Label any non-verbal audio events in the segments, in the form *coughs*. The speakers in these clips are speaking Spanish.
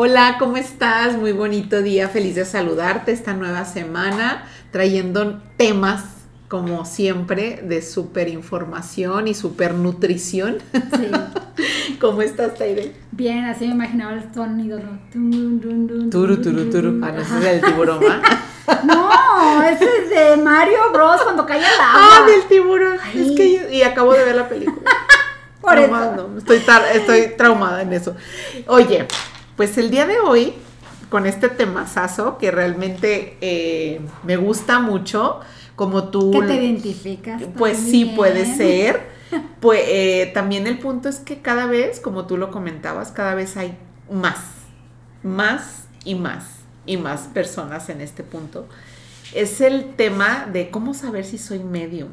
Hola, ¿cómo estás? Muy bonito día, feliz de saludarte esta nueva semana, trayendo temas, como siempre, de súper información y súper nutrición. Sí. *laughs* ¿Cómo estás, Taire? Bien, así me imaginaba el sonido, ¿no? Turu, turu, turu. Ah, no, ese es el tiburón, ¿ah? *laughs* No, ese es de Mario Bros. cuando cae el agua. Ah, del tiburón. Es que yo, y acabo de ver la película. *laughs* Por eso. estoy, estoy traumada en eso. Oye, pues el día de hoy, con este temazazo que realmente eh, me gusta mucho, como tú... Que te identificas. Pues sí, puede ser. *laughs* Pues eh, también el punto es que cada vez, como tú lo comentabas, cada vez hay más, más y más y más personas en este punto. Es el tema de cómo saber si soy medium.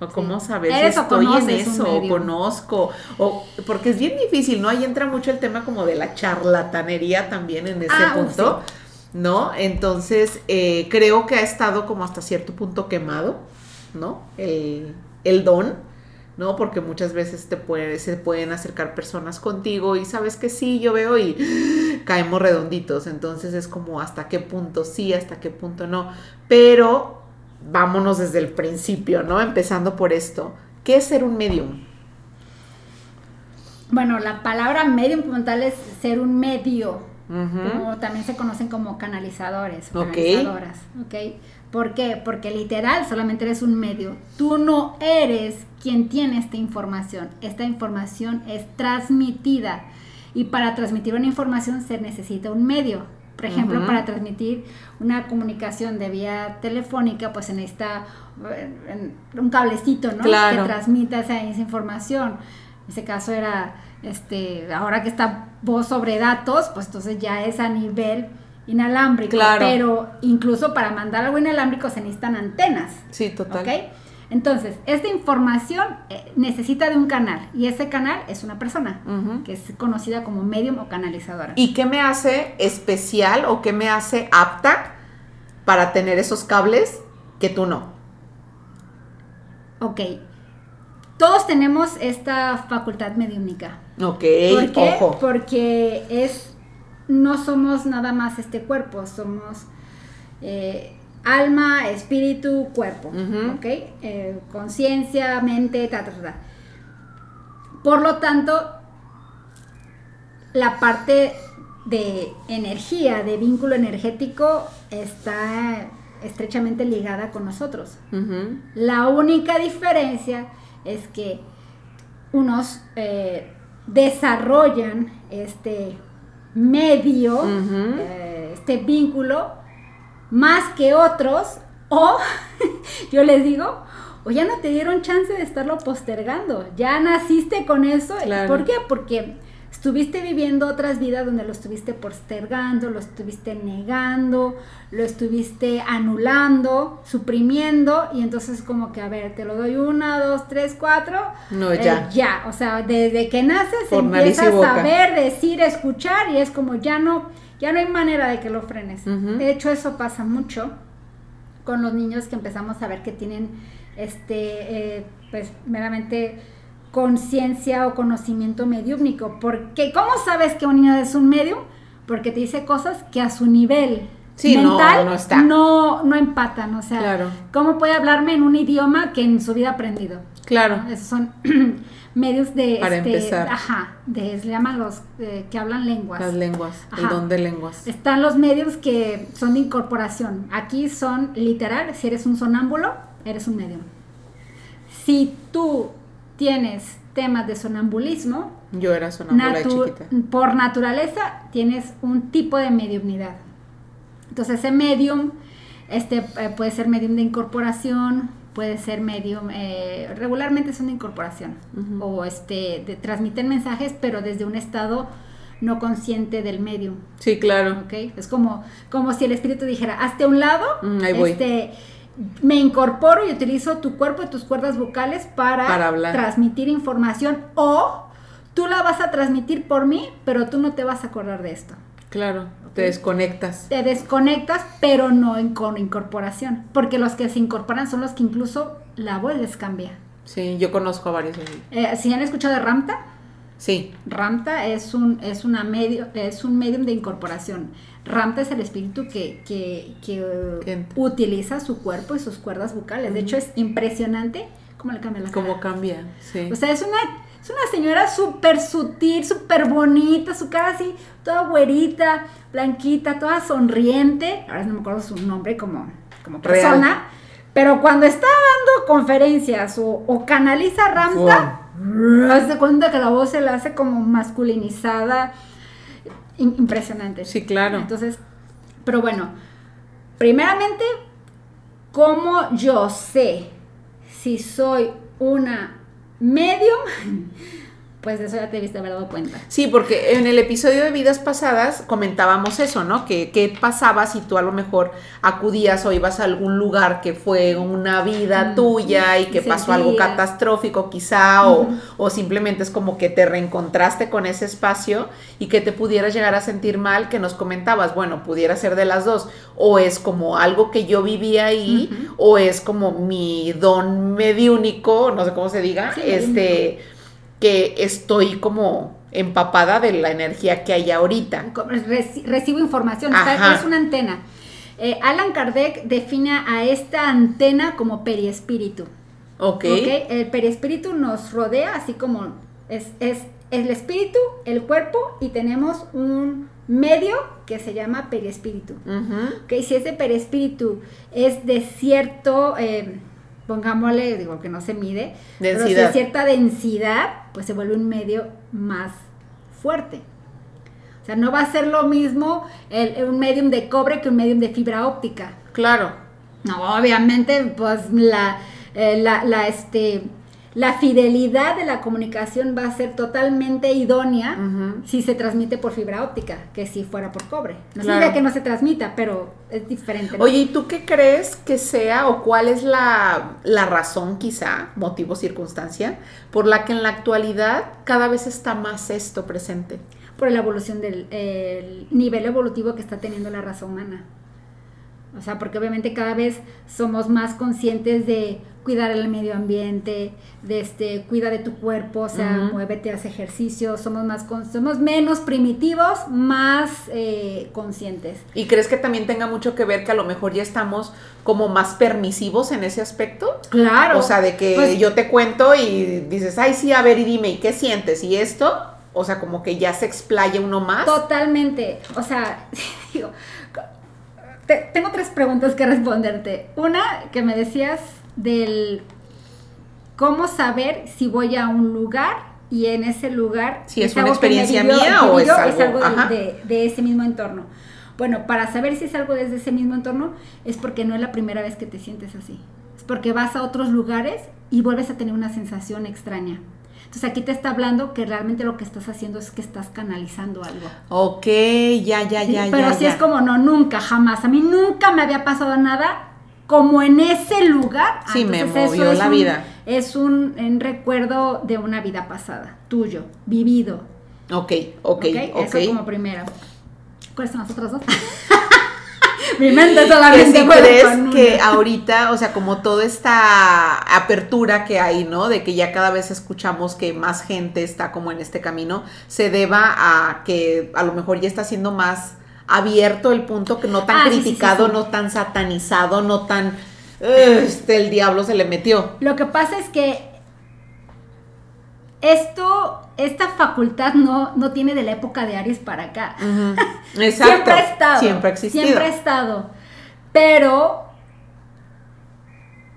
O cómo saber si estoy en eso, o conozco, o porque es bien difícil, ¿no? Ahí entra mucho el tema como de la charlatanería también en ese ah, punto, ¿no? Entonces, eh, creo que ha estado como hasta cierto punto quemado, ¿no? El, el don, ¿no? Porque muchas veces te puede, se pueden acercar personas contigo y sabes que sí, yo veo y *gasps* caemos redonditos, entonces es como hasta qué punto sí, hasta qué punto no, pero vámonos desde el principio, ¿no? Empezando por esto. ¿Qué es ser un medium? Bueno, la palabra medium como tal es ser un medio, como también se conocen como canalizadores, canalizadoras, ¿ok? ¿Por qué? Porque literal solamente eres un medio. Tú no eres quien tiene esta información. Esta información es transmitida y para transmitir una información se necesita un medio. Por ejemplo, para transmitir una comunicación de vía telefónica, pues se necesita eh, un cablecito, ¿no? Que transmita esa, información. En ese caso era, este, ahora que está voz sobre datos, pues entonces ya es a nivel inalámbrico. Claro. Pero incluso para mandar algo inalámbrico se necesitan antenas. Sí, total. ¿Ok? Entonces, esta información eh, necesita de un canal y ese canal es una persona que es conocida como medium o canalizadora. ¿Y qué me hace especial o qué me hace apta para tener esos cables que tú no? Ok. Todos tenemos esta facultad mediúnica. Ok, ¿Por qué? Porque es, no somos nada más este cuerpo, somos... Eh, alma, espíritu, cuerpo, ¿ok? Eh, conciencia, mente, ta, ta, ta. Por lo tanto, la parte de energía, de vínculo energético, está estrechamente ligada con nosotros. La única diferencia es que unos eh, desarrollan este medio, eh, este vínculo, más que otros, o *laughs* yo les digo, o ya no te dieron chance de estarlo postergando, ya naciste con eso. ¿Por qué? Porque estuviste viviendo otras vidas donde lo estuviste postergando, lo estuviste negando, lo estuviste anulando, suprimiendo, y entonces como que, a ver, te lo doy una, dos, tres, cuatro. No, ya. Eh, ya, o sea, desde que naces empiezas a ver, decir, escuchar, y es como ya no ya no hay manera de que lo frenes. De hecho, eso pasa mucho con los niños que empezamos a ver que tienen, este, eh, pues, meramente conciencia o conocimiento mediúmnico. Porque, ¿cómo sabes que un niño es un medium? Porque te dice cosas que a su nivel mental no, no, está. no, no empatan. O sea, ¿cómo puede hablarme en un idioma que en su vida ha aprendido? Claro. Esos son *clears throat* *clears throat* medios de... Para este, empezar. Ajá, de, se llaman los eh, que hablan lenguas. Las lenguas, el don de lenguas. Están los medios que son de incorporación. Aquí son literal, si eres un sonámbulo, eres un medium. Si tú tienes temas de sonambulismo, yo era sonámbula chiquita. Por naturaleza tienes un tipo de mediumnidad. Entonces ese medium este eh, puede ser medium de incorporación, puede ser medium, eh, regularmente son de incorporación o este, de, transmiten mensajes, pero desde un estado no consciente del medium. Sí, claro. ¿Okay? Es como, como si el espíritu dijera, hazte a un lado, mm, ahí voy. Este, me incorporo y utilizo tu cuerpo y tus cuerdas vocales para, para transmitir información o tú la vas a transmitir por mí, pero tú no te vas a acordar de esto. Claro, te desconectas. Te desconectas, pero no en, con incorporación. Porque los que se incorporan son los que incluso la voz les cambia. Sí, yo conozco a varios así. Eh, ¿Sí han escuchado de Ramta? Sí. Ramta es un, es una medio, es un medium de incorporación. Ramta es el espíritu que, que, que utiliza su cuerpo y sus cuerdas vocales. De hecho, es impresionante cómo le cambia la cara. Cómo cambia, sí. O sea, es una, es una señora súper sutil, súper bonita, su cara así, toda güerita, blanquita, toda sonriente. Ahora no me acuerdo su nombre como, como persona. Pero cuando está dando conferencias o, canaliza Ramta, *laughs* hace cuenta que la voz se la hace como masculinizada impresionante. Sí, claro. Entonces, pero bueno, primeramente, ¿cómo yo sé si soy una medium? Pues de eso ya te viste haber dado cuenta. Sí, porque en el episodio de vidas pasadas comentábamos eso, ¿no? Que qué pasaba si tú a lo mejor acudías o ibas a algún lugar que fue una vida tuya y que pasó algo catastrófico quizá o, o, simplemente es como que te reencontraste con ese espacio y que te pudieras llegar a sentir mal, que nos comentabas, bueno, pudiera ser de las dos, o es como algo que yo vivía ahí o es como mi don mediúnico, no sé cómo se diga, este que estoy como empapada de la energía que hay ahorita. recibo información, es una antena. Eh, Alan Kardec define a esta antena como periespíritu. Ok. El periespíritu nos rodea, así como es, es, el espíritu, el cuerpo, y tenemos un medio que se llama periespíritu. si ese periespíritu es de cierto... Eh, pongámosle, digo que no se mide, pero si hay cierta densidad, pues se vuelve un medio más fuerte. O sea, no va a ser lo mismo un medium de cobre que un medium de fibra óptica. Claro. No, obviamente, pues la, eh, la, la, este, la fidelidad de la comunicación va a ser totalmente idónea si se transmite por fibra óptica, que si fuera por cobre. No significa que no se transmita, pero es diferente. Oye, ¿y tú qué crees que sea o cuál es la, razón quizá, motivo, circunstancia, por la que en la actualidad cada vez está más esto presente? Por la evolución del nivel evolutivo que está teniendo la raza humana. O sea, porque obviamente cada vez somos más conscientes de cuidar el medio ambiente, de este, cuida de tu cuerpo, o sea, muévete, haz ejercicio, somos más somos menos primitivos, más eh, conscientes. ¿Y crees que también tenga mucho que ver que a lo mejor ya estamos como más permisivos en ese aspecto? Claro. O sea, de que pues yo te cuento y dices, ay, sí, a ver, y dime, ¿y qué sientes? ¿Y esto? O sea, como que ya se explaya uno más. Totalmente. O sea, *laughs* digo, tengo tres preguntas que responderte. Una, que me decías del cómo saber si voy a un lugar y en ese lugar si es, una experiencia mía o es algo, de, ese mismo entorno. Bueno, para saber si es algo desde ese mismo entorno es porque no es la primera vez que te sientes así. Es porque vas a otros lugares y vuelves a tener una sensación extraña. Entonces aquí te está hablando que realmente lo que estás haciendo es que estás canalizando algo. Ok, ya, ya, ya, ya. Pero si es como, no, nunca, jamás. A mí nunca me había pasado nada como en ese lugar. Sí, me movió la vida. Es un, recuerdo de una vida pasada, tuyo, vivido. Ok, ok, ok. Eso como primero. ¿Cuáles son las otras dos? *laughs* Mi mente solamente. ¿Qué crees que ahorita, o sea, como toda esta apertura que hay, ¿no? De que ya cada vez escuchamos que más gente está como en este camino, se deba a que a lo mejor ya está siendo más abierto el punto, que no tan ah, criticado, no tan satanizado, no tan... Este, el diablo se le metió. Lo que pasa es que esto, esta facultad no, no tiene de la época de Aries para acá. *laughs* Exacto. siempre ha estado. Siempre ha existido. Siempre ha estado. Pero,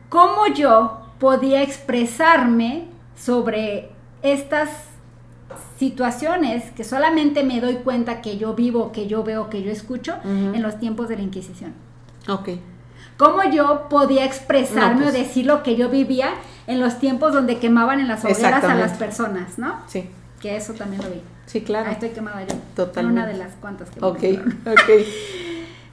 ¿cómo yo podía expresarme sobre estas situaciones que solamente me doy cuenta que yo vivo, que yo veo, que yo escucho en los tiempos de la Inquisición? Ok. ¿Cómo yo podía expresarme o pues. decir lo que yo vivía en los tiempos donde quemaban en las hogueras a las personas, ¿no? Sí. Que eso también lo vi. Sí, claro. Ahí estoy quemada yo. Totalmente. Una de las cuantas que Ok, *laughs* ok.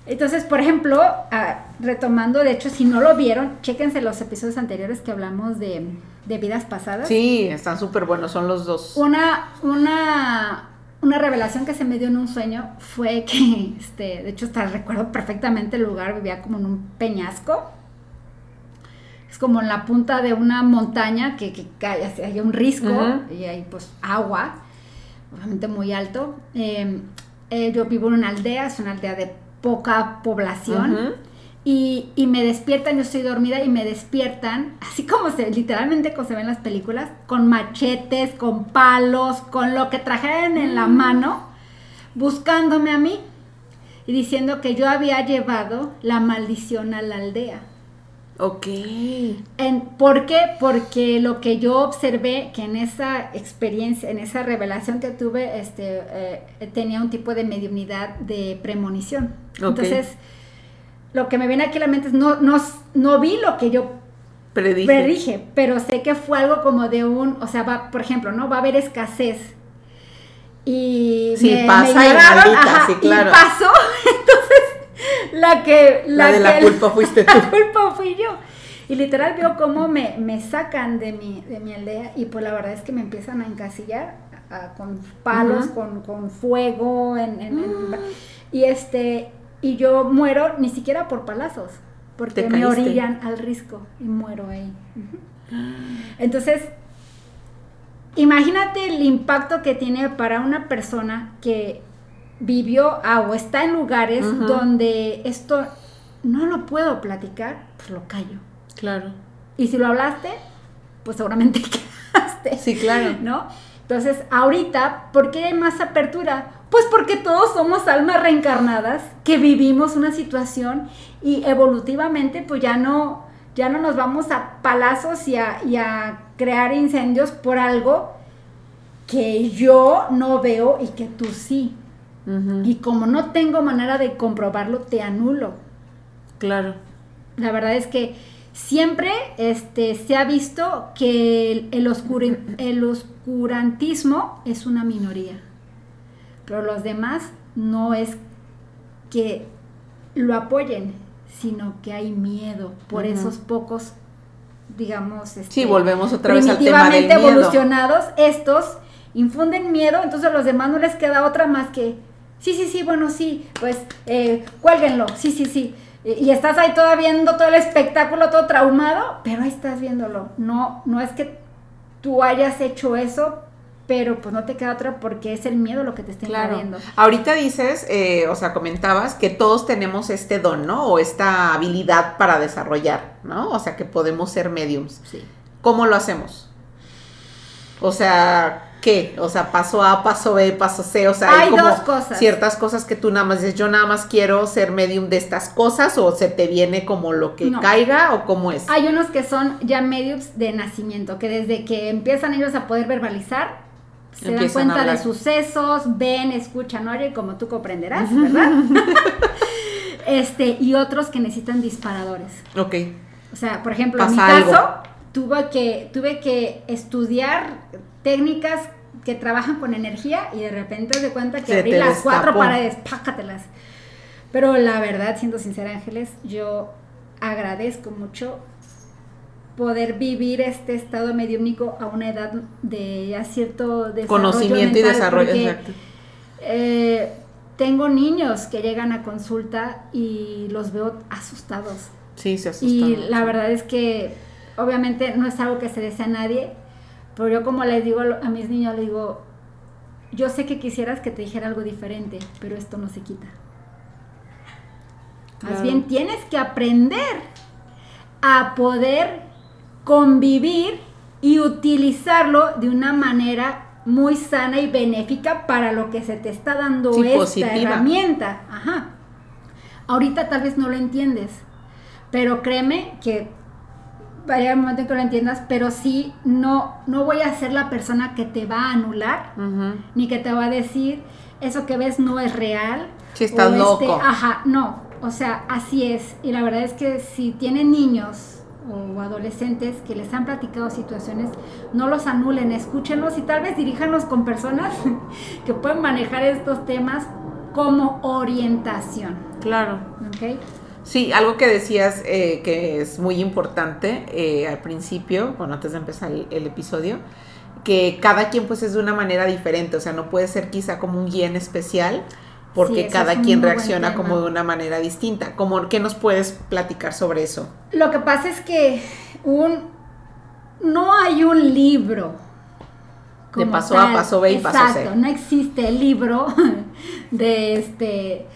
Entonces, por ejemplo, ah, retomando, de hecho, si no lo vieron, chéquense los episodios anteriores que hablamos de, de vidas pasadas. Sí, están súper buenos, son los dos. Una, una, una revelación que se me dio en un sueño fue que, *laughs* este, de hecho, hasta recuerdo perfectamente el lugar, vivía como en un peñasco. Es como en la punta de una montaña que, que cae, hay un risco y hay pues agua. obviamente muy alto. Em, eh, yo vivo en una aldea, es una aldea de poca población. y, y, me despiertan, yo estoy dormida y me despiertan, *laughs* así como se, literalmente como se ven en las películas, con machetes, con palos, con lo que trajeran en la mm. mano, buscándome a mí y diciendo que yo había llevado la maldición a la aldea. Ok. En, ¿Por qué? Porque lo que yo observé, que en esa experiencia, en esa revelación que tuve, este, eh, tenía un tipo de mediunidad de premonición. Entonces, lo que me viene aquí a la mente es, no, no, no vi lo que yo predije. predije. pero sé que fue algo como de un, o sea, va, por ejemplo, ¿no? Va a haber escasez y sí, pasa y, maldita, sí, claro. y pasó, *laughs* entonces la que la, de la culpa fuiste *laughs* tú. La culpa fui yo. Y literal veo cómo me, me sacan de mi, de mi aldea y pues la verdad es que me empiezan a encasillar con palos, con, con, fuego, en, en, mm. y este, y yo muero ni siquiera por palazos, porque me orillan al risco y muero ahí. *gasps* Entonces, Imagínate el impacto que tiene para una persona que vivió ah, o está en lugares donde esto no lo puedo platicar, pues lo callo. Claro. Y si lo hablaste, pues seguramente *laughs* quedaste. Sí, claro. ¿No? Entonces, ahorita, ¿por qué hay más apertura? Pues porque todos somos almas reencarnadas que vivimos una situación y evolutivamente pues ya no, ya no nos vamos a palazos y a, crear incendios por algo que yo no veo y que tú sí. Y como no tengo manera de comprobarlo, te anulo. Claro. La verdad es que siempre este, se ha visto que el, el *laughs* oscurantismo es una minoría. Pero los demás no es que lo apoyen, sino que hay miedo por esos pocos, digamos, este, sí, volvemos otra vez al tema del miedo. evolucionados, estos infunden miedo, entonces a los demás no les queda otra más que, sí, sí, sí, bueno, sí, pues eh, cuélguenlo, sí, sí, sí. Y estás ahí todavía viendo todo el espectáculo, todo traumado, pero ahí estás viéndolo. No, no es que tú hayas hecho eso pero pues no te queda otra porque es el miedo lo que te está claro. Ahorita dices, eh, o sea, comentabas que todos tenemos este don, ¿no? O esta habilidad para desarrollar, ¿no? O sea, que podemos ser mediums. Sí. ¿Cómo lo hacemos? O sea, ¿qué? O sea, paso A, paso B, paso C, o sea, hay, dos cosas. ciertas cosas que tú nada más dices, yo nada más quiero ser medium de estas cosas o se te viene como lo que caiga o cómo es. Hay unos que son ya mediums de nacimiento, que desde que empiezan ellos a poder verbalizar, se dan cuenta de sucesos, ven, escuchan, oye, como tú comprenderás, ¿verdad? *laughs* este, y otros que necesitan disparadores. Ok. O sea, por ejemplo, en mi caso, tuve que, tuve que estudiar técnicas que trabajan con energía y de repente de cuenta que abrí las cuatro paredes, pácatelas. Pero la verdad, siendo sincera, Ángeles, yo agradezco mucho poder vivir este estado mediúnico a una edad de ya cierto conocimiento y desarrollo. exacto. Eh, tengo niños que llegan a consulta y los veo asustados. Sí, se asustan. Y la verdad es que obviamente no es algo que se desea a nadie, pero yo como les digo a mis niños, les digo, yo sé que quisieras que te dijera algo diferente, pero esto no se quita. Más bien tienes que aprender a poder convivir y utilizarlo de una manera muy sana y benéfica para lo que se te está dando esta herramienta. Ajá. Ahorita tal vez no lo entiendes, pero créeme que vaya un momento en que lo entiendas, pero sí no, no voy a ser la persona que te va a anular, ni que te va a decir eso que ves no es real. Si estás este, loco. ajá, no. O sea, así es. Y la verdad es que si tienen niños o adolescentes que les han platicado situaciones, no los anulen, escúchenlos y tal vez diríjanos con personas *laughs* que pueden manejar estos temas como orientación. Claro. ¿Okay? Sí, algo que decías eh, que es muy importante eh, al principio, bueno, antes de empezar el, episodio, que cada quien pues es de una manera diferente, o sea, no puede ser quizá como un guía especial, porque cada quien reacciona como de una manera distinta. ¿Cómo, ¿Qué nos puedes platicar sobre eso? Lo que pasa es que un, no hay un libro de paso A, paso B y paso C. Exacto, no existe el libro *laughs* de este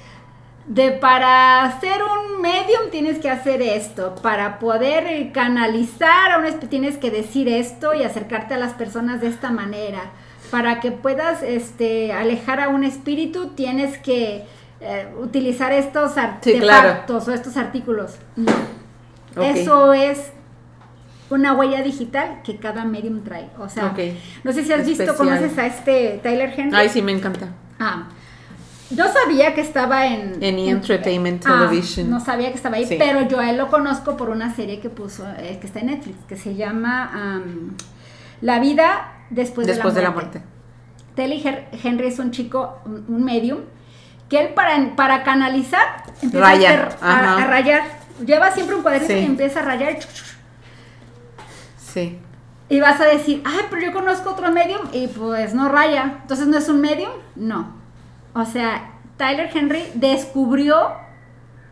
de para ser un medium tienes que hacer esto, para poder canalizar a un tienes que decir esto y acercarte a las personas de esta manera. Para que puedas este, alejar a un espíritu tienes que eh, utilizar estos artefactos o estos artículos. No. Eso es una huella digital que cada medium trae. O sea, no sé si has visto, conoces a este Tyler Henry. Ay, sí, me encanta. Ah, yo sabía que estaba en... En Entertainment ah, Television. no sabía que estaba ahí, pero yo a él lo conozco por una serie que puso, eh, que está en Netflix, que se llama La vida después, de la muerte. De la muerte. Telly Henry es un chico, un, medium, que él para, para canalizar empieza a, rayar. Lleva siempre un cuadrito y empieza a rayar. Sí. Y vas a decir, ay, pero yo conozco otro medium y pues no raya. Entonces, ¿no es un medium? No. O sea, Tyler Henry descubrió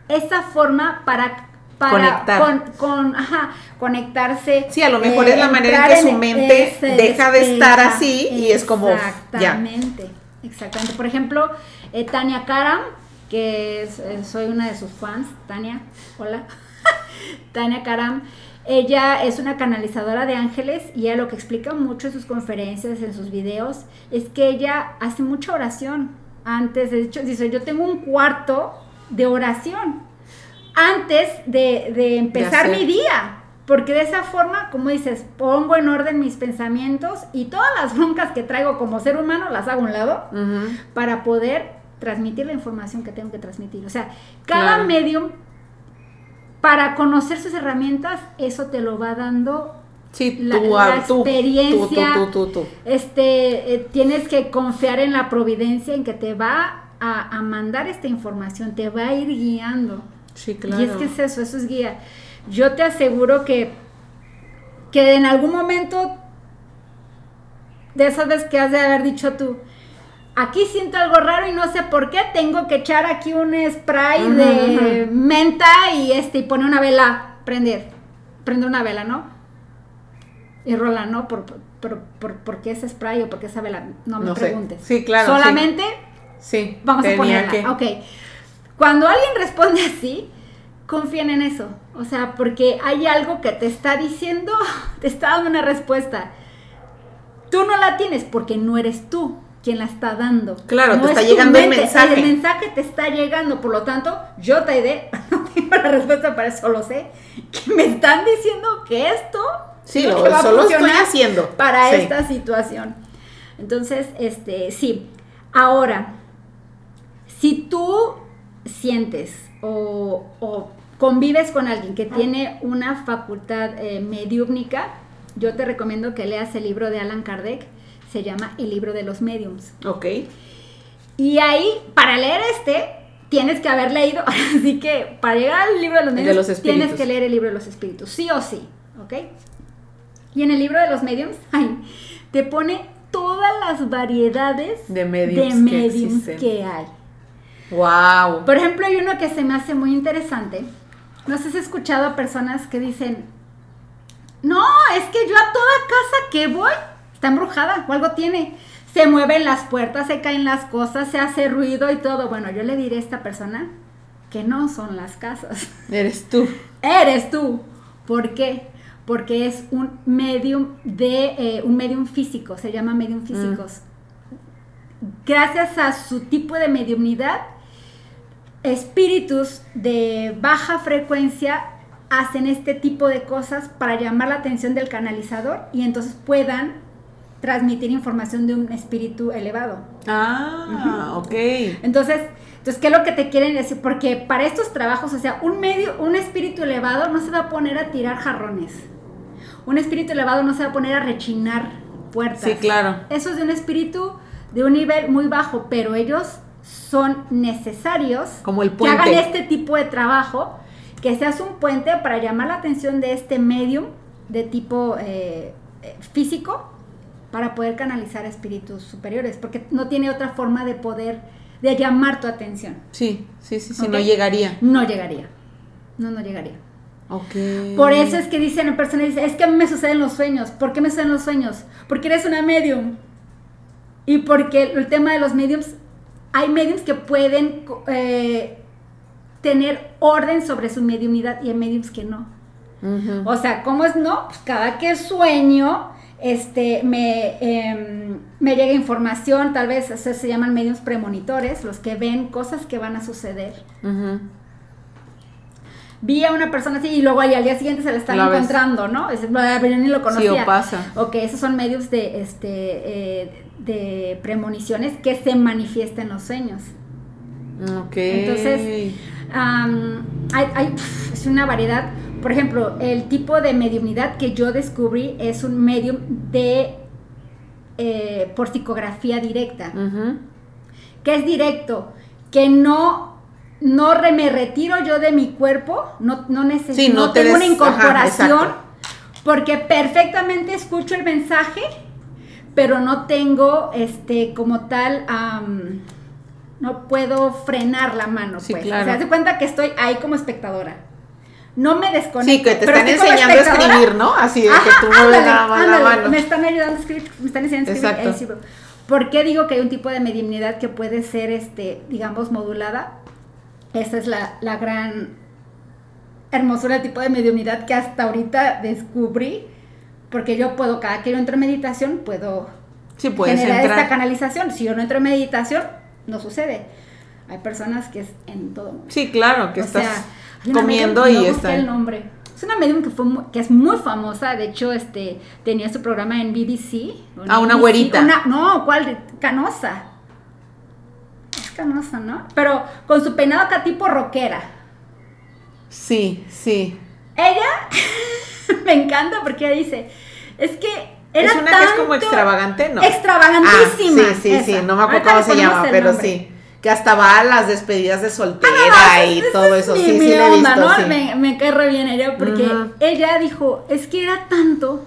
esa forma para Conectar. Con, ajá, conectarse. Sí, a lo mejor es la eh, manera en que su mente deja de estar así y es como. Exactamente, exactamente. Por ejemplo, eh, Tania Karam, que eh, soy una de sus fans, Tania, hola. *laughs* Tania Karam, ella es una canalizadora de ángeles y ella lo que explica mucho en sus conferencias, en sus videos, es que ella hace mucha oración antes, de hecho, dice, yo tengo un cuarto de oración antes de, empezar mi día. Porque de esa forma, como dices, pongo en orden mis pensamientos y todas las broncas que traigo como ser humano las hago a un lado para poder transmitir la información que tengo que transmitir. O sea, cada medium, para conocer sus herramientas, eso te lo va dando Sí, la, experiencia. este, eh, tienes que confiar en la providencia, en que te va a, mandar esta información, te va a ir guiando. Sí, claro. Y es que es eso, eso es guía. Yo te aseguro que, que en algún momento de esas veces que has de haber dicho tú, aquí siento algo raro y no sé por qué, tengo que echar aquí un spray de menta y este y poner una vela, prender, prender una vela, ¿no? Y rola, ¿no? Por, por, por, qué ese spray o por qué esa vela, no me preguntes. Sí, claro. Solamente sí. vamos a ponerla. Ok. Cuando alguien responde así, confíen en eso. O sea, porque hay algo que te está diciendo, *laughs* te está dando una respuesta. Tú no la tienes porque no eres tú quien la está dando. Claro, te está llegando el mensaje. El mensaje te está llegando, por lo tanto, yo te idea, *laughs* no tengo la respuesta para eso, lo sé, que me están diciendo que esto Sí, lo, solo estoy haciendo. Para esta situación. Entonces, este, sí. Ahora, si tú sientes o, convives con alguien que tiene una facultad eh, mediúmnica, yo te recomiendo que leas el libro de Alan Kardec, se llama El libro de los mediums. Ok. Y ahí, para leer este, tienes que haber leído, *laughs* así que para llegar al libro de los mediums, tienes que leer el libro de los espíritus, sí o sí, ¿ok? Y en el libro de los mediums, *laughs* ay, te pone todas las variedades de mediums, que, hay. Wow. Por ejemplo, hay uno que se me hace muy interesante. No sé si has escuchado a personas que dicen, no, es que yo a toda casa que voy está embrujada o algo tiene. Se mueven las puertas, se caen las cosas, se hace ruido y todo. Bueno, yo le diré a esta persona que no son las casas. Eres tú. Eres tú. ¿Por qué? Porque es un medium de eh, un medium físico, se llama medium físicos. Gracias a su tipo de mediumnidad, espíritus de baja frecuencia hacen este tipo de cosas para llamar la atención del canalizador y entonces puedan transmitir información de un espíritu elevado. Ah, ok. Entonces, entonces, ¿qué es lo que te quieren decir? Porque para estos trabajos, o sea, un medio, un espíritu elevado no se va a poner a tirar jarrones un espíritu elevado no se va a poner a rechinar puertas. Sí, claro. Eso es de un espíritu de un nivel muy bajo, pero ellos son necesarios Como el que hagan este tipo de trabajo, que seas un puente para llamar la atención de este medium de tipo eh, eh, físico para poder canalizar espíritus superiores, porque no tiene otra forma de poder, de llamar tu atención. Sí, sí, sí, sí, no llegaría. No llegaría. No, no llegaría. Okay. Por eso es que dicen en personas, es que a mí me suceden los sueños. ¿Por qué me suceden los sueños? Porque eres una medium. Y porque el tema de los mediums, hay mediums que pueden eh, tener orden sobre su mediunidad y hay mediums que no. O sea, ¿cómo es no? Pues cada que sueño, este, me, em, me llega información, tal vez se llaman medios premonitores, los que ven cosas que van a suceder. Vi a una persona así y luego al día siguiente se la están encontrando, ¿no? Es, yo ni lo conocía. Sí, o pasa. Ok, esos son medios de, este, eh, de premoniciones que se manifiestan en los sueños. Ok. Entonces, hay, es una variedad. Por ejemplo, el tipo de mediumidad que yo descubrí es un medium de eh, por psicografía directa. Que es directo, que no, no me retiro yo de mi cuerpo, no, no necesito, no, tengo una incorporación, porque perfectamente escucho el mensaje, pero no tengo este como tal no puedo frenar la mano, pues. Claro. O sea, hace cuenta que estoy ahí como espectadora. No me desconecto. Sí, que te están enseñando a escribir, ¿no? Así de que tú mueves la, mano. Me están ayudando a escribir, me están enseñando a escribir. Exacto. ¿Por qué digo que hay un tipo de mediunidad que puede ser, este, digamos, modulada? Esa es la, la gran hermosura del tipo de mediunidad que hasta ahorita descubrí, porque yo puedo, cada que yo entro en meditación, puedo sí, generar esta canalización. Si yo no entro en meditación, no sucede. Hay personas que es en todo momento. Sí, claro, que estás comiendo y está. el nombre. Es una medium que, fue que es muy famosa, de hecho, este tenía su programa en BBC. Ah, una güerita. no, ¿cuál? Canosa. ¿No? Pero con su peinado acá tipo rockera. Sí, sí. Ella *laughs* me encanta porque ella dice, es que es una que es como extravagante, ¿no? Extravagantísima. Ah, sí, sí, sí, no me acuerdo cómo se llama, pero sí. Que hasta va a las despedidas de soltera ah, y todo eso. sí, sí, le he visto, ¿no? Me, me cae re bien ella, porque ella dijo, es que era tanto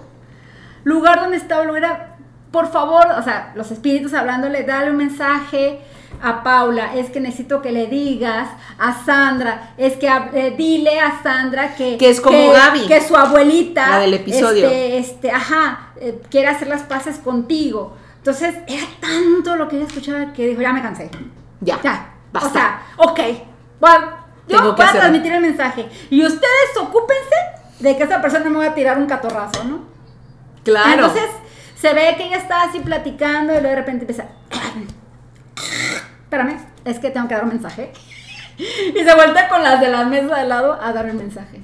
lugar donde estaba, era, por favor, o sea, los espíritus hablándole, dale un mensaje, a Paula, es que necesito que le digas a Sandra, es que eh, dile a Sandra que, que es como Gaby, que su abuelita, la del episodio, este, este ajá, eh, quiere hacer las paces contigo. Entonces era tanto lo que ella escuchaba que dijo, ya me cansé. Ya, ya, basta. O sea, ok, bueno, yo voy a transmitir el mensaje y ustedes ocúpense de que esa persona me va a tirar un catorrazo, ¿no? Claro. Entonces se ve que ella está así platicando y luego de repente empieza espérame, es que tengo que dar un mensaje. *laughs* y se vuelve con las de la mesa de lado a dar el mensaje.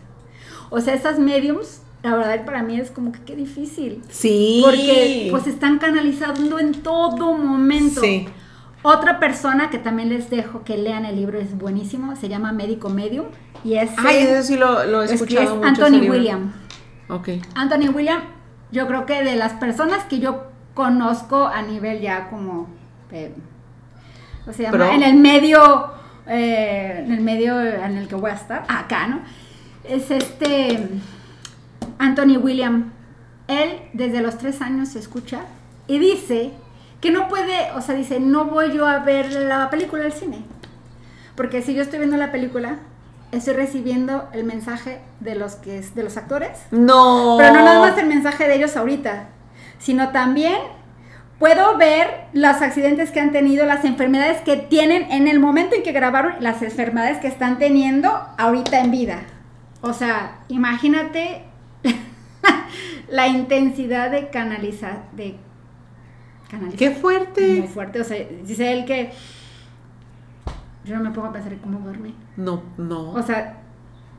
O sea, esas mediums, la verdad para mí es como que qué difícil. Sí. Porque pues están canalizando en todo momento. Sí. Otra persona que también les dejo que lean el libro es buenísimo, se llama Médico Medium y es Ay, eso sí lo, he escuchado mucho Anthony William. Ok. Anthony William, yo creo que de las personas que yo conozco a nivel ya como eh, o sea, en el medio, eh, en el medio en el que voy a estar, acá, ¿no? Es este Anthony William. Él desde los tres años se escucha y dice que no puede, o sea, dice, no voy yo a ver la película del cine. Porque si yo estoy viendo la película, estoy recibiendo el mensaje de los que de los actores. No. Pero no nada más el mensaje de ellos ahorita, sino también puedo ver los accidentes que han tenido, las enfermedades que tienen en el momento en que grabaron, las enfermedades que están teniendo ahorita en vida. O sea, imagínate *laughs* la intensidad de canalizar, de canalizar. ¡Qué fuerte! Muy fuerte. O sea, dice él que yo no me pongo a pensar en cómo duerme. No, no. O sea,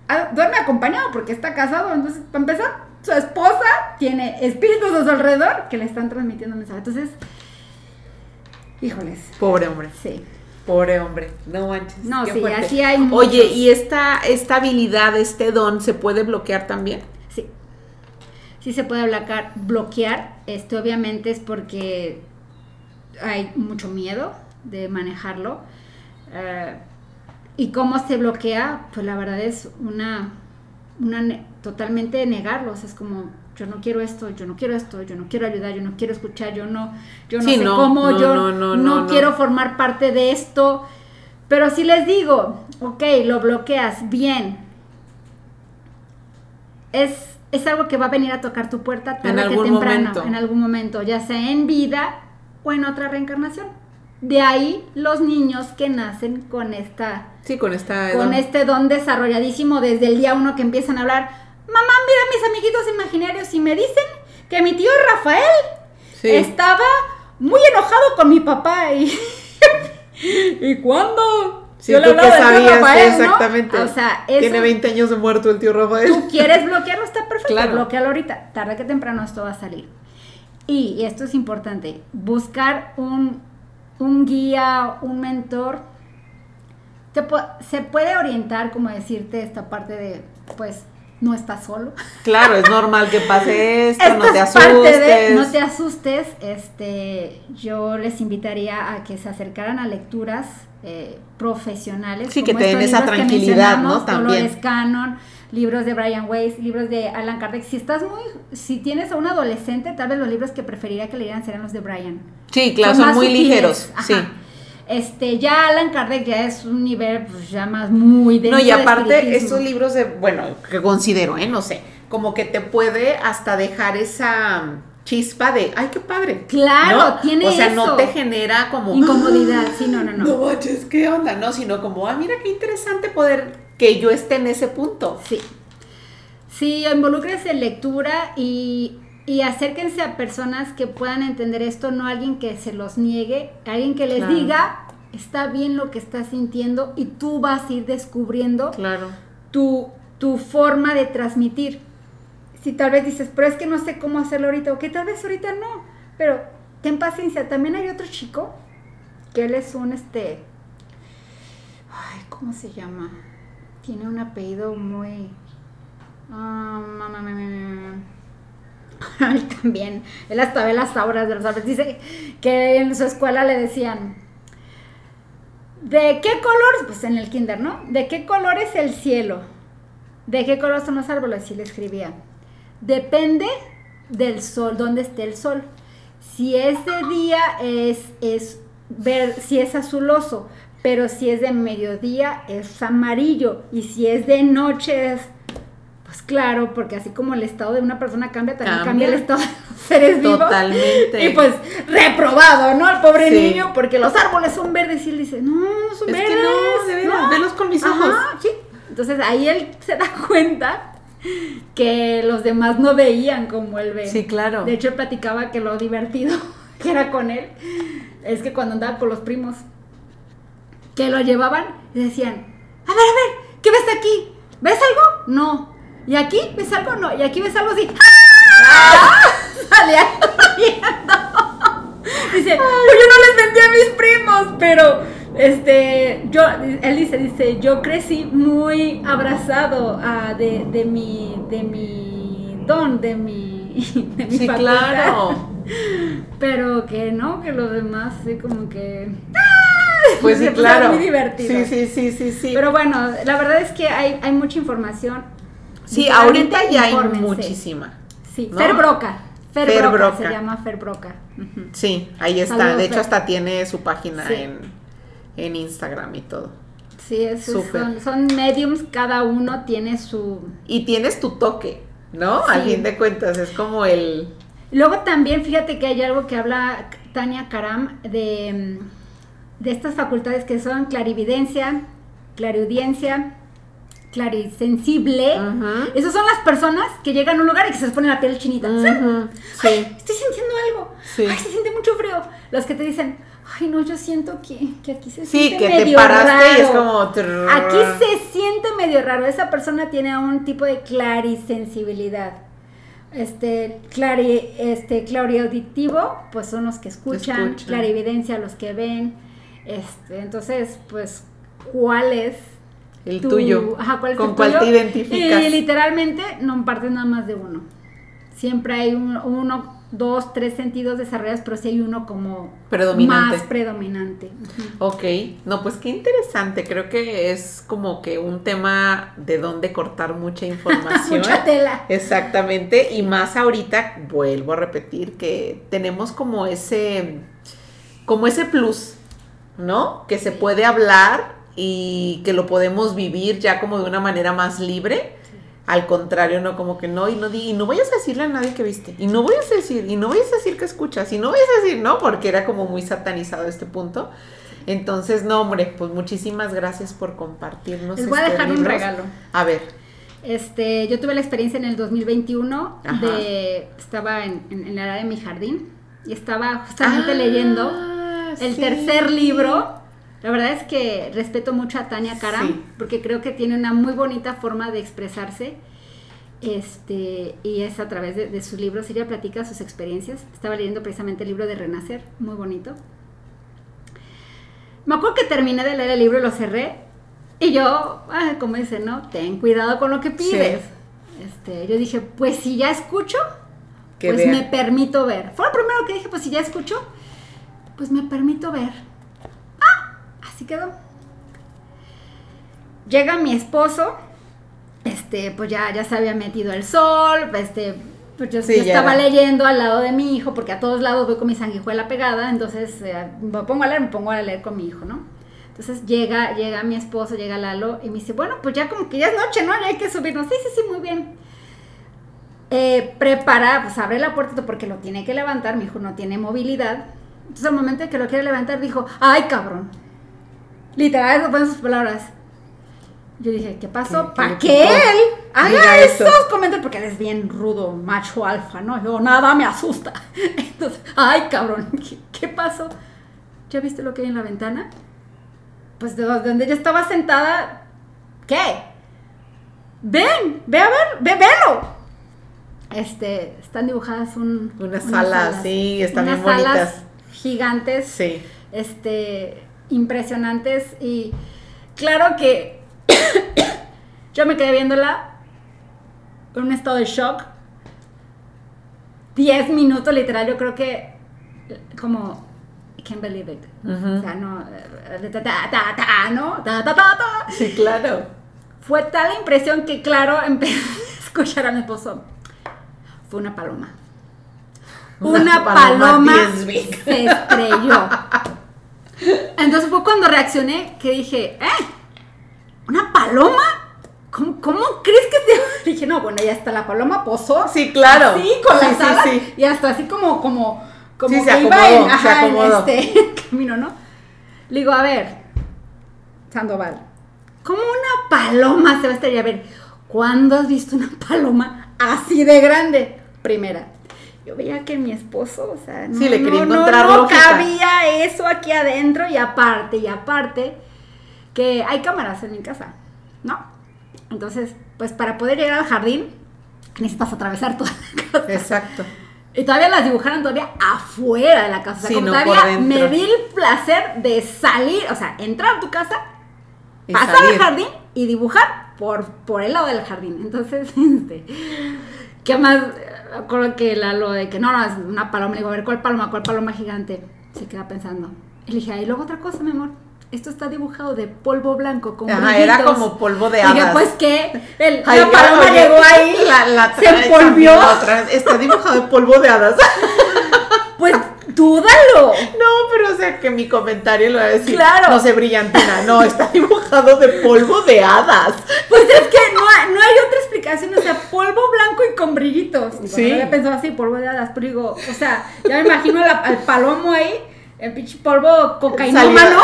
ah, duerme acompañado porque está casado, entonces, para empezar, su esposa tiene espíritus a su alrededor que le están transmitiendo mensajes. Entonces, híjoles. Pobre hombre. Sí. Pobre hombre, no manches. No, sí, así hay Oye, ¿y esta, esta habilidad, este don, se puede bloquear también? Sí. Sí se puede bloquear. bloquear. Este obviamente es porque hay mucho miedo de manejarlo. Eh, ¿Y cómo se bloquea? Pues la verdad es una una totalmente negarlos, es como yo no quiero esto, yo no quiero esto, yo no quiero ayudar, yo no quiero escuchar, yo no, yo no sé cómo, yo no, quiero formar parte de esto. Pero si les digo, ok, lo bloqueas, bien. Es, es algo que va a venir a tocar tu puerta tarde en que temprano, momento. en algún momento, ya sea en vida o en otra reencarnación. De ahí los niños que nacen con esta Sí, con esta con don. este don desarrolladísimo desde el día uno que empiezan a hablar. Mamá, mira mis amiguitos imaginarios y me dicen que mi tío Rafael Sí. estaba muy enojado con mi papá y *laughs* ¿Y cuándo? Sí, Yo le hablaba del tío sabías, Rafael, ¿no? exactamente. O sea, eso Tiene 20 años de muerto el tío Rafael. tú quieres bloquearlo, está perfecto, Claro. bloquealo ahorita. Tarde que temprano esto va a salir. Y, y esto es importante, buscar un, un guía, un mentor. Te se puede orientar, como decirte, esta parte de, pues, no estás solo. Claro, es normal que pase esto, *laughs* Esto no te de, asustes. no te asustes. Este, yo les invitaría a que se acercaran a lecturas eh, profesionales. Sí, que te den esa tranquilidad, ¿no? También. Dolores Cannon, libros de Brian Weiss, libros de Alan Kardec. Si estás muy, si tienes a un adolescente, tal vez los libros que preferiría que leyeran serían los de Brian. Sí, claro, son, muy sutiles, ligeros. ajá. Sí. Este, ya Alan Kardec ya es un nivel pues, ya más muy denso No, y aparte, estos libros de, bueno, que considero, ¿eh? No sé, como que te puede hasta dejar esa chispa de, ay, qué padre. Claro, ¿no? tiene O sea, no te genera como Incomodidad, sí, no, no, no. No manches, ¿qué onda? No, sino como, ah, mira qué interesante poder que yo esté en ese punto. Sí. Sí, involúcrense en lectura y, y acérquense a personas que puedan entender esto, no alguien que se los niegue, alguien que les Claro. diga, está bien lo que estás sintiendo y tú vas a ir descubriendo Claro. tu, tu forma de transmitir. Si tal vez dices, pero es que no sé cómo hacerlo ahorita, o que tal vez ahorita no, pero ten paciencia. También hay otro chico que él es un este. Ay, ¿cómo se llama? Tiene un apellido muy. Mamá, mamá, mamá. *laughs* Él también, él hasta ve las auras de los árboles. Dice que en su escuela le decían, ¿de qué color? Pues en el kinder, ¿no? ¿De qué color es el cielo? ¿De qué color son los árboles? Y le escribía. Depende del sol, dónde esté el sol. Si es de día es, es ver, si es azuloso, pero si es de mediodía es amarillo y si es de noche es claro, porque así como el estado de una persona cambia, también Cambia. cambia el estado de los seres vivos. Totalmente. Y pues reprobado, ¿no? El pobre Sí. niño, porque los árboles son verdes y él dice, no, no son Es que verdes. no, de veras, velos con mis ojos. Ajá, sí. Entonces ahí él se da *laughs* cuenta que los demás no veían como él ve. Sí, claro. De hecho, él platicaba que lo divertido *laughs* que era con él es que cuando andaba con los primos, que lo llevaban y decían, a ver, a ver, ¿qué ves aquí? ¿Ves algo? No. ¿Y aquí ves algo? No. ¿Y aquí ves algo? Sí. ¡Ah! *laughs* *laughs* Dice, pues yo no les vendí a mis primos, pero este, yo, él dice, dice, yo crecí muy abrazado ah, de, de mi, de mi don, de mi, *laughs* de mi Sí, claro. Pero que no, que los demás sí como que... Pues sí, claro. muy divertido. Sí, sí, sí, sí, sí. Pero bueno, la verdad es que hay, hay mucha información. Sí, ahorita ya hay muchísima. Sí, ¿no? Fer Broca. Fer, Fer Broca, Broca. se llama Fer Broca. Sí, ahí está. Saludos, de hecho, Fer. hasta tiene su página Sí. en, en Instagram y todo. Sí, es- Súper. son, son mediums, cada uno tiene su... Y tienes tu toque, ¿no? Al fin de cuentas, es como el... Luego también, fíjate que hay algo que habla Tania Karam de, de estas facultades que son clarividencia, clariaudiencia, clarisensible. Ujú. Esas son las personas que llegan a un lugar y que se les pone la piel chinita. Sí. estoy sintiendo algo. Sí. Ay, se siente mucho frío. Los que te dicen, ay, no, yo siento que, que aquí se Sí, siente que te medio paraste y es raro". como... Aquí se siente medio raro. Esa persona tiene un tipo de clarisensibilidad. Este, clari, este, clariauditivo, pues son los que escuchan, Escuchan. clarividencia, los que ven. Este, entonces, pues, ¿cuál es El tu- tuyo. ajá, ¿cuál es ¿Con el cuál tuyo? te identificas? Y literalmente no partes nada más de uno. Siempre hay un- uno, dos, tres sentidos desarrollados, pero sí hay uno como Predominante. más predominante. Ok, no, pues qué interesante. Creo que es como que un tema de donde cortar mucha *laughs* información. Mucha tela. Exactamente, y más ahorita, vuelvo a repetir, que tenemos como ese, como ese plus, ¿no? Que se puede hablar y que lo podemos vivir ya como de una manera más libre, Al contrario, no, como que no, y no, y no vayas a decirle a nadie que viste, y no vayas a decir, y no vayas a decir que escuchas, y no vayas a decir, no, porque era como muy satanizado este punto. Entonces, no, hombre, pues muchísimas gracias por compartirnos. Les voy a dejar un regalo. A ver. Este, yo tuve la experiencia en el 2021 de estaba en, en, en la área de mi jardín y estaba justamente Ah, leyendo el sí. tercer libro. La verdad es que respeto mucho a Tania Karam Sí. porque creo que tiene una muy bonita forma de expresarse. Este, y es a través de, de sus libros, ella platica sus experiencias. Estaba leyendo precisamente el libro de Renacer, muy bonito. Me acuerdo que terminé de leer el libro y lo cerré. Y yo, ah, como dice, ¿no? Ten cuidado con lo que pides. Este, yo dije, pues si ya escucho, Que pues me permito ver. Fue lo primero que dije, pues si ya escucho, pues me permito ver. Así quedó. Llega mi esposo, este, pues ya, ya se había metido el sol, este, pues yo, Sí, yo ya estaba era. leyendo al lado de mi hijo, porque a todos lados voy con mi sanguijuela pegada, entonces eh, me pongo a leer, me pongo a leer con mi hijo, ¿no? Entonces llega, llega mi esposo, llega Lalo y me dice, bueno, pues ya como que ya es noche, ¿no? Ya hay que subirnos. Sí, sí, sí, muy bien. Eh, prepara, pues abre la puerta porque lo tiene que levantar, mi hijo no tiene movilidad. Entonces al momento que lo quiere levantar dijo, ay cabrón. Literal, esas fueron sus palabras. Yo dije, ¿qué pasó? ¿Qué- ¿Para quitó? él haga eso. comentarios? Porque él es bien rudo, macho alfa, ¿no? Yo, nada me asusta. *laughs* Entonces, ay cabrón, *laughs* ¿qué, qué pasó? ¿Ya viste lo que hay en la ventana? Pues de donde yo estaba sentada, ¿qué? Ven, ve a ver, ve, velo. Este, están dibujadas un, Unas salas, sí, están unas bien salas bonitas. gigantes, Sí. este, impresionantes y claro que *coughs* yo me quedé viéndola en un estado de shock. 10 minutos literal, yo creo que como I can't believe it. O sea, no ta, ta, ta, ta, ¿no? Ta, ta, ta, ta. Sí, claro. Fue tal la impresión que, claro, *laughs* empecé a escuchar a mi esposo. Fue una paloma. Una Una, paloma paloma, se estrelló. *laughs* Entonces fue cuando reaccioné que dije, ¿eh? ¿Una paloma? ¿Cómo, cómo crees que se...? *laughs* Dije, no, bueno, ya está la paloma posó. Sí, claro. Así, con Sí, las sí, alas. sí. Y hasta así como, como, como Sí, se que iba acomodó, en, se ajá, en este *laughs* camino, ¿no? Le digo, a ver, Sandoval, ¿cómo una paloma se va a estrellar? A ver, ¿cuándo has visto una paloma así de grande? Primera. Yo veía que mi esposo, o sea, no, Sí, le quería no, no, encontrar no cabía eso aquí adentro y aparte, y aparte, que hay cámaras en mi casa, ¿no? Entonces, pues para poder llegar al jardín, necesitas atravesar toda la *laughs* casa. Exacto. Y todavía las dibujaron todavía afuera de la casa. O sea, Sí, como todavía me di el placer de salir, o sea, entrar a tu casa, Y pasar salir. al jardín y dibujar por, por el lado del jardín. Entonces, *laughs* este, ¿qué más? Acuerdo que la, lo de que no, no, es una paloma. Le digo, a ver, ¿cuál paloma? ¿Cuál paloma gigante? Se queda pensando. Y le dije, y luego otra cosa, mi amor. Esto está dibujado de polvo blanco con Ajá, era brillitos". como polvo de Y hadas. pues que la paloma oye, llegó ahí, la- la se envolvió. Está dibujado de polvo de hadas. *laughs* Pues dúdalo. No, pero o sea que mi comentario lo va a decir. Claro. No sé, brillantina. No, está dibujado de polvo de hadas. Pues es que no hay, no hay otra explicación, o sea, polvo blanco y con brillitos. Bueno, Sí. no había pensado así, polvo de hadas, pero digo, o sea, ya me imagino la- al palomo ahí, el pinche polvo cocainómano,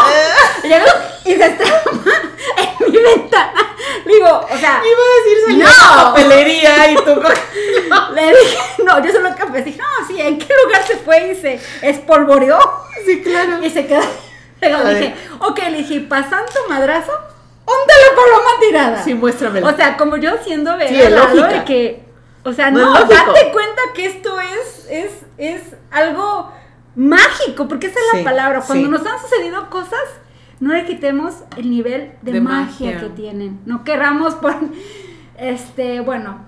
*laughs* y se estrama en mi ventana. Digo, o sea, Iba a decir No. papelería y tú. con- *laughs* le dije, no, yo solo que dije, no, sí, ¿en qué lugar se fue y se espolvoreó? Sí, claro. Y se quedó. *laughs* Luego A dije, ok, le dije, pasando madrazo, ¿dónde la paloma tirada? Sí, muéstramelo. O sea, como yo siendo Sí, ¿no? lógica. de que, o sea, No no, date cuenta que esto es, es, es algo mágico, porque esa es Sí, la palabra. Cuando sí. nos han sucedido cosas, no le quitemos el nivel de, De magia, magia. que tienen. No querramos *laughs* por, este, bueno,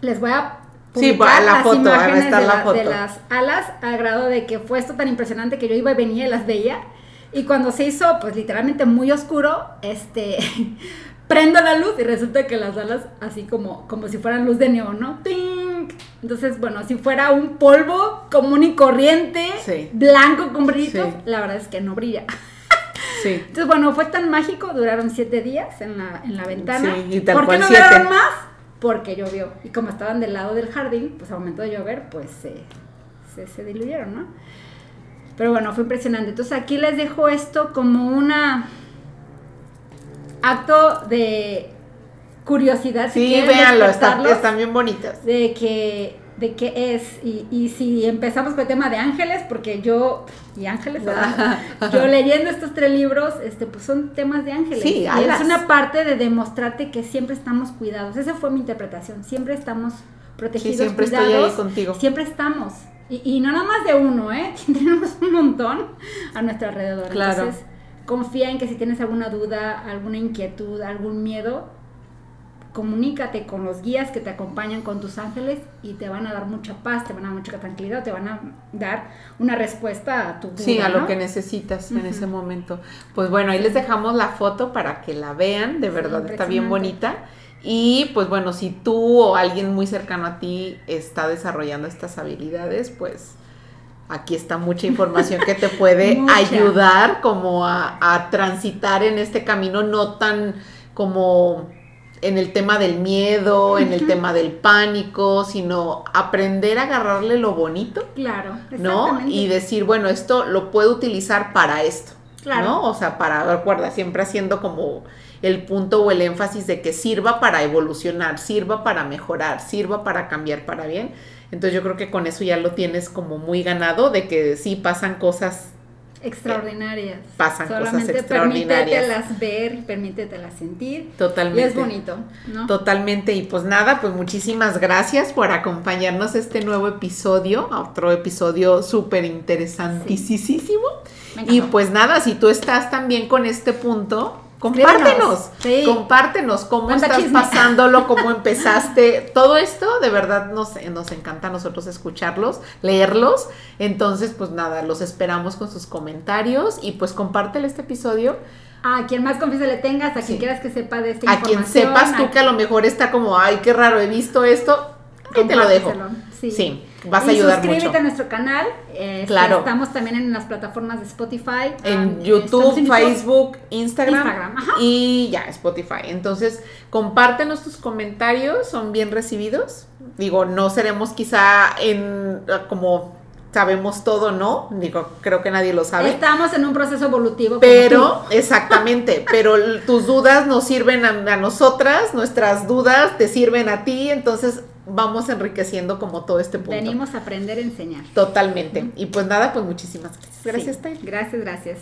les voy a Sí, publicar la las foto, imágenes estar de, la la- foto. de las alas, al grado de que fue esto tan impresionante que yo iba y venía y las veía. Y cuando se hizo, pues literalmente muy oscuro, este, *laughs* prendo la luz y resulta que las alas así como, como si fueran luz de neón, ¿no? ¡Ting! Entonces, bueno, si fuera un polvo común y corriente, Sí. blanco con brillitos, Sí. la verdad es que no brilla. *laughs* Sí. Entonces, bueno, fue tan mágico, duraron siete días en la, en la ventana. Sí, y tal ¿Por qué no siete. duraron más? porque llovió. Y como estaban del lado del jardín, pues al momento de llover, pues se, se diluyeron, ¿no? Pero bueno, fue impresionante. Entonces aquí les dejo esto como una acto de curiosidad. Si sí, véanlo, están, están bien bonitas. De que de qué es. Y, y, si empezamos con el tema de ángeles, porque yo, y ángeles, *laughs* yo leyendo estos tres libros, este, pues son temas de ángeles. Sí, y es una parte de demostrarte que siempre estamos cuidados. Esa fue mi interpretación. Siempre estamos protegidos, siempre cuidados, estoy ahí contigo. Siempre estamos. Y, y, no nada más de uno, ¿eh? *laughs* Tenemos un montón a nuestro alrededor. Claro. Entonces, confía en que si tienes alguna duda, alguna inquietud, algún miedo, comunícate con los guías que te acompañan con tus ángeles y te van a dar mucha paz, te van a dar mucha tranquilidad, te van a dar una respuesta a tu duda, Sí, a ¿no? lo que necesitas en ese momento. Pues bueno, ahí les dejamos la foto para que la vean, de verdad está bien bonita. Y pues bueno, si tú o alguien muy cercano a ti está desarrollando estas habilidades, pues aquí está mucha información que te puede *laughs* ayudar como a, a transitar en este camino no tan como en el tema del miedo, en el tema del pánico, sino aprender a agarrarle lo bonito. Claro, ¿no? Y decir, bueno, esto lo puedo utilizar para esto. Claro. ¿No? O sea, para, recuerda, siempre haciendo como el punto o el énfasis de que sirva para evolucionar, sirva para mejorar, sirva para cambiar para bien. Entonces yo creo que con eso ya lo tienes como muy ganado de que sí pasan cosas extraordinarias. Pasan Solamente cosas extraordinarias. Permítetelas ver, permítetelas sentir. Totalmente. Y es bonito, ¿no? Totalmente. Y pues nada, pues muchísimas gracias por acompañarnos a este nuevo episodio, a otro episodio súper interesantísimo. Sí. Y pues nada, si tú estás también con este punto, compártenos, Sí. compártenos cómo Cuenta estás chisme. pasándolo, *laughs* cómo empezaste, todo esto, de verdad nos, nos encanta a nosotros escucharlos, leerlos, entonces pues nada, los esperamos con sus comentarios y pues compártele este episodio A quien más confianza le tengas, a quien quieras que sepa de esta a quien información. sepas tú a- que a lo mejor está como, ay, qué raro, he visto esto, ahí te lo dejo. Sí, vas a ayudar suscríbete mucho. a nuestro canal. eh, Claro. Estamos también en las plataformas de Spotify. En ah, YouTube, en Facebook, Instagram, Instagram, ajá. y ya Spotify. Entonces, compártenos tus comentarios, son bien recibidos. Digo, no seremos quizá en como sabemos todo, ¿no? Digo, creo que nadie lo sabe. Estamos en un proceso evolutivo. Pero, *laughs* exactamente, pero tus dudas nos sirven a, a nosotras, nuestras dudas te sirven a ti, entonces vamos enriqueciendo como todo este punto. Venimos a aprender a enseñar. Totalmente. Y pues nada, pues muchísimas gracias. Gracias, Sí. Tay. Gracias, gracias.